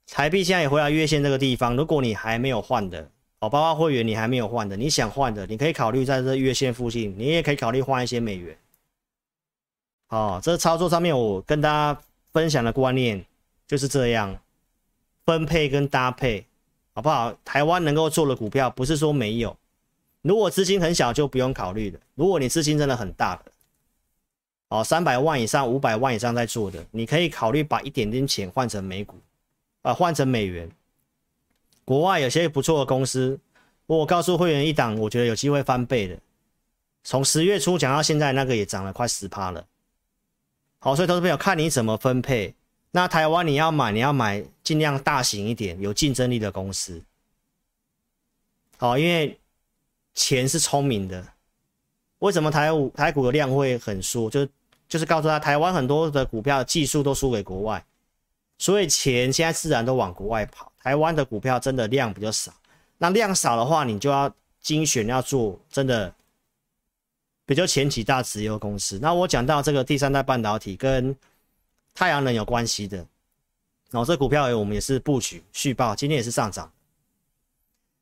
台币现在也回到月线这个地方。如果你还没有换的，哦，包括会员你还没有换的，你想换的，你可以考虑在这月线附近，你也可以考虑换一些美元。好，这操作上面我跟大家分享的观念就是这样，分配跟搭配，好不好？台湾能够做的股票不是说没有，如果资金很小就不用考虑的，如果你资金真的很大的。哦，三百万以上、五百万以上在做的，你可以考虑把一点点钱换成美股，啊、换成美元。国外有些不错的公司，我告诉会员一档，我觉得有机会翻倍的。从十月初讲到现在，那个也涨了快十趴了。好，所以投资朋友看你怎么分配。那台湾你要买，你要买尽量大型一点、有竞争力的公司。好，因为钱是聪明的。为什么台股台股的量会很输？就。就是告诉他，台湾很多的股票技术都输给国外，所以钱现在自然都往国外跑。台湾的股票真的量比较少，那量少的话，你就要精选，要做真的比较前几大直优公司。那我讲到这个第三代半导体跟太阳能有关系的，然后这股票我们也是布局续报，今天也是上涨。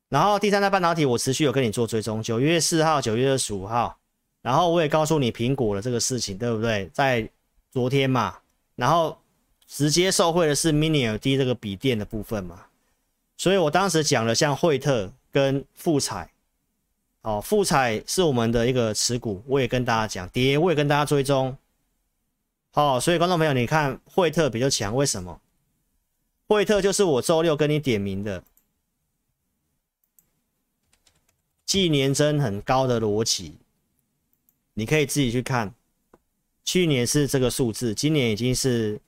然后第三代半导体我持续有跟你做追踪，九月四号、九月二十五号。然后我也告诉你苹果的这个事情，对不对？在昨天嘛，然后直接受惠的是 Mini LED 这个笔电的部分嘛，所以我当时讲了像惠特跟富彩，哦，富彩是我们的一个持股，我也跟大家讲，跌我也跟大家追踪，好、哦，所以观众朋友，你看惠特比较强，为什么？惠特就是我周六跟你点名的，纪年增很高的逻辑。你可以自己去看，去年是这个数字，今年已经是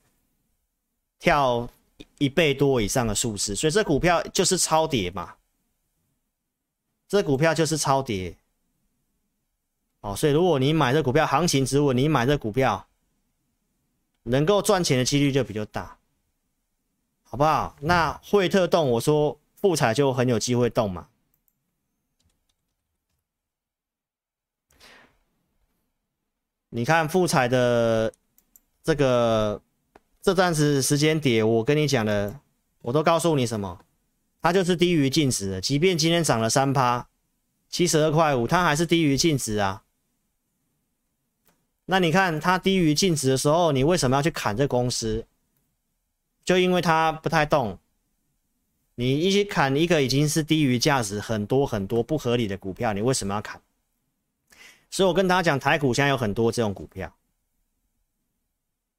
跳一倍多以上的数字，所以这股票就是超跌嘛，这股票就是超跌。哦，所以如果你买这股票，行情止稳，你买这股票能够赚钱的几率就比较大，好不好？那惠特动，我说富彩就很有机会动嘛。你看富彩的这个这段时时间点，我跟你讲的，我都告诉你什么？它就是低于净值的，即便今天涨了三趴，七十二块五，它还是低于净值啊。那你看它低于净值的时候，你为什么要去砍这公司？就因为它不太动，你一起砍一个已经是低于价值很多很多不合理的股票，你为什么要砍？所以我跟大家讲，台股现在有很多这种股票，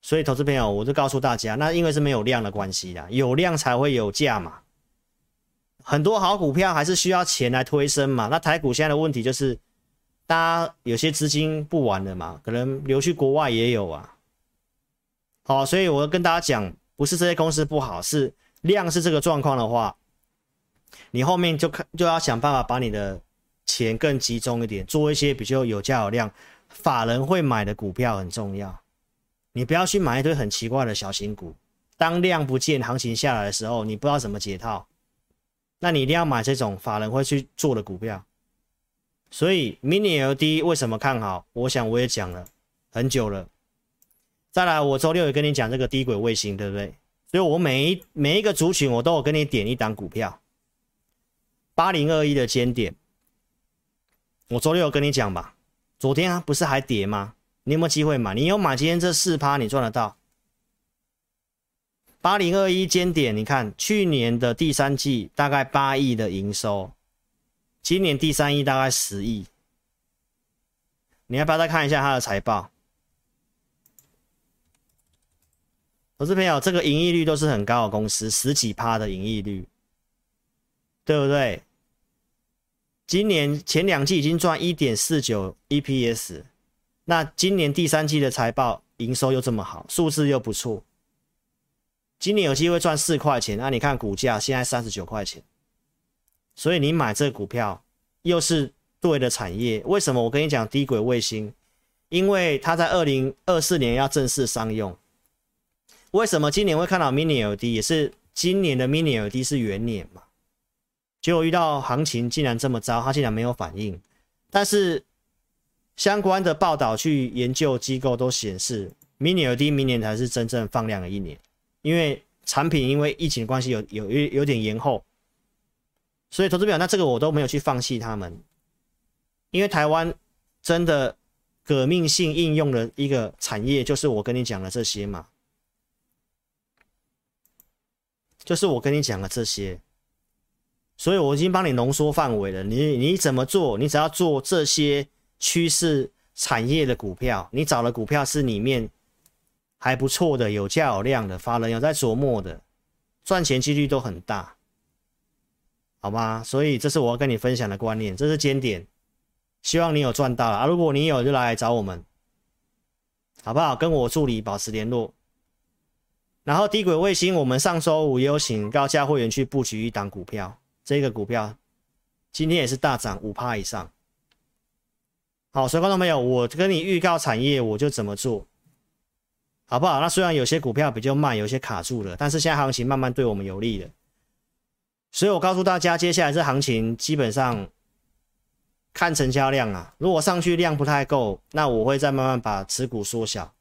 所以投资朋友，我就告诉大家，那因为是没有量的关系啦，有量才会有价嘛。很多好股票还是需要钱来推升嘛。那台股现在的问题就是，大家有些资金不玩了嘛，可能流去国外也有啊。好，所以我跟大家讲，不是这些公司不好，是量是这个状况的话，你后面就看就要想办法把你的。钱更集中一点，做一些比较有价有量、法人会买的股票很重要。你不要去买一堆很奇怪的小型股，当量不见，行情下来的时候，你不知道怎么解套，那你一定要买这种法人会去做的股票。所以 Mini LD 为什么看好？我想我也讲了很久了。再来，我周六也跟你讲这个低轨卫星，对不对？所以我每一每一个族群，我都有跟你点一档股票。八零二一的尖点，我周六有跟你讲吧。昨天啊，不是还跌吗？你有没有机会买？你有买，今天这四趴你赚得到。八零二一尖点，你看去年的第三季大概八亿的营收，今年第三季大概十亿。你要不要再看一下它的财报？投资朋友，这个盈利率都是很高的公司，十几趴的盈利率，对不对？今年前两季已经赚一点四九 EPS，那今年第三季的财报营收又这么好，数字又不错，今年有机会赚四块钱。那你看股价现在三十九块钱，所以你买这个股票又是对的产业。为什么我跟你讲低轨卫星？因为它在二零二四年要正式商用。为什么今年会看到 Mini LED？也是今年的 Mini LED 是元年嘛？结果遇到行情竟然这么糟，它竟然没有反应。但是相关的报道去研究机构都显示，Mini LED 明年才是真正放量的一年，因为产品因为疫情的关系有有有有点延后，所以投资表那这个我都没有去放弃他们，因为台湾真的革命性应用的一个产业就是我跟你讲的这些嘛。就是我跟你讲的这些，所以我已经帮你浓缩范围了。你你怎么做？你只要做这些趋势产业的股票，你找的股票是里面还不错的、有价有量的，法人有在琢磨的，赚钱几率都很大，好吗？所以这是我要跟你分享的观念，这是尖点，希望你有赚到了啊！如果你有，就来找我们，好不好？跟我助理保持联络。然后低轨卫星，我们上周五也有请高价会员去布局一档股票，这个股票今天也是大涨五趴以上。好，所以观众朋友，我跟你预告产业，我就怎么做，好不好？那虽然有些股票比较慢，有些卡住了，但是现在行情慢慢对我们有利了。所以我告诉大家，接下来这行情基本上看成交量啊，如果上去量不太够，那我会再慢慢把持股缩小。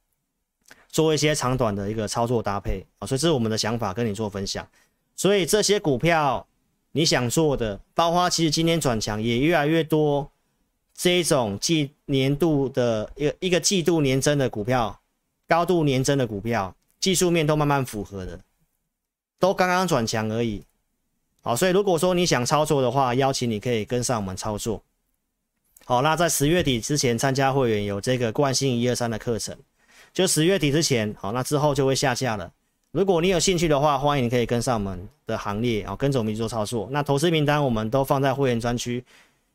做一些长短的一个操作搭配啊，所以这是我们的想法，跟你做分享。所以这些股票你想做的，包括其实今天转强也越来越多，这一种季年度的一个一个季度年增的股票，高度年增的股票，技术面都慢慢符合的，都刚刚转强而已。好，所以如果说你想操作的话，邀请你可以跟上我们操作。好，那在十月底之前参加会员有这个惯性一二三的课程。就十月底之前，好，那之后就会下架了。如果你有兴趣的话，欢迎你可以跟上我们的行列，哦，跟着我们一做操作。那投资名单我们都放在会员专区，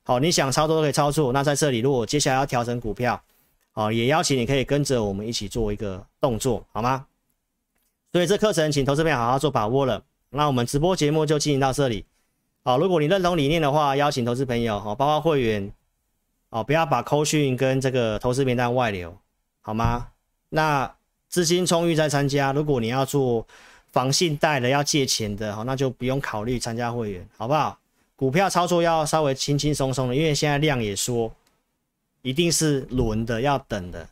好，你想操作都可以操作。那在这里，如果接下来要调整股票，哦，也邀请你可以跟着我们一起做一个动作，好吗？所以这课程请投资朋友好好做把握了。那我们直播节目就进行到这里，好，如果你认同理念的话，邀请投资朋友，好，包括会员，哦，不要把扣讯跟这个投资名单外流，好吗？那资金充裕再参加，如果你要做房信贷的，要借钱的，好，那就不用考虑参加会员，好不好？股票操作要稍微轻轻松松的，因为现在量也说，一定是轮的，要等的。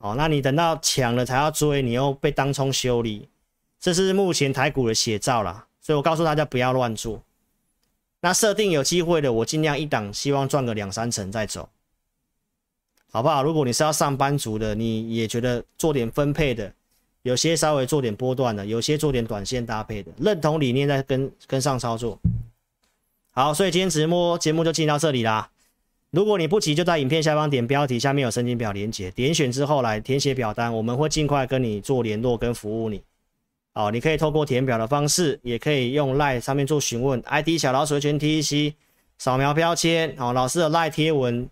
哦，那你等到抢了才要追，你又被当冲修理，这是目前台股的写照啦。所以我告诉大家不要乱做。那设定有机会的，我尽量一档，希望赚个两三成再走。好不好？如果你是要上班族的，你也觉得做点分配的，有些稍微做点波段的，有些做点短线搭配的，认同理念再跟跟上操作。好，所以今天直播节目就进到这里啦。如果你不急，就在影片下方点标题，下面有申请表连接，点选之后来填写表单，我们会尽快跟你做联络跟服务你。好，你可以透过填表的方式，也可以用 LINE 上面做询问，ID 小老鼠全 TEC，扫描标签，好，老师的 LINE 贴文。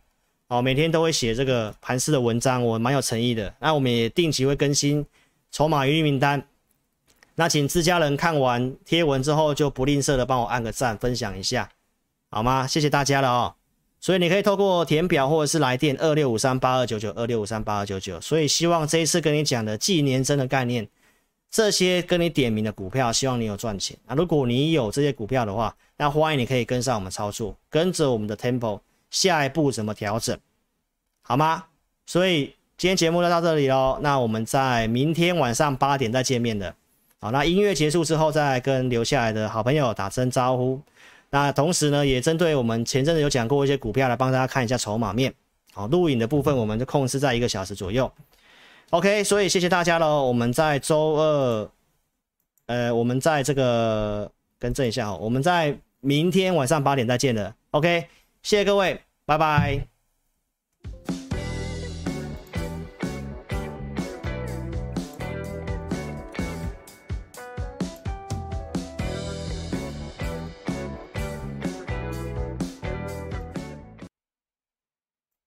好，每天都会写这个盘势的文章，我蛮有诚意的。那我们也定期会更新筹码余力名单。那请自家人看完贴文之后，就不吝啬的帮我按个赞，分享一下，好吗？谢谢大家了哦。所以你可以透过填表或者是来电二六五三八二九九二六五三八二九九。所以希望这一次跟你讲的纪年增的概念，这些跟你点名的股票，希望你有赚钱啊。如果你有这些股票的话，那欢迎你可以跟上我们操作，跟着我们的 Temple 下一步怎么调整，好吗？所以今天节目就到这里喽。那我们在明天晚上八点再见面的。好，那音乐结束之后，再跟留下来的好朋友打声招呼。那同时呢，也针对我们前阵子有讲过一些股票来帮大家看一下筹码面。好，录影的部分我们就控制在一个小时左右。OK，所以谢谢大家喽。我们在周二，呃，我们在这个更正一下哦，我们在明天晚上八点再见了。OK，谢谢各位，拜拜。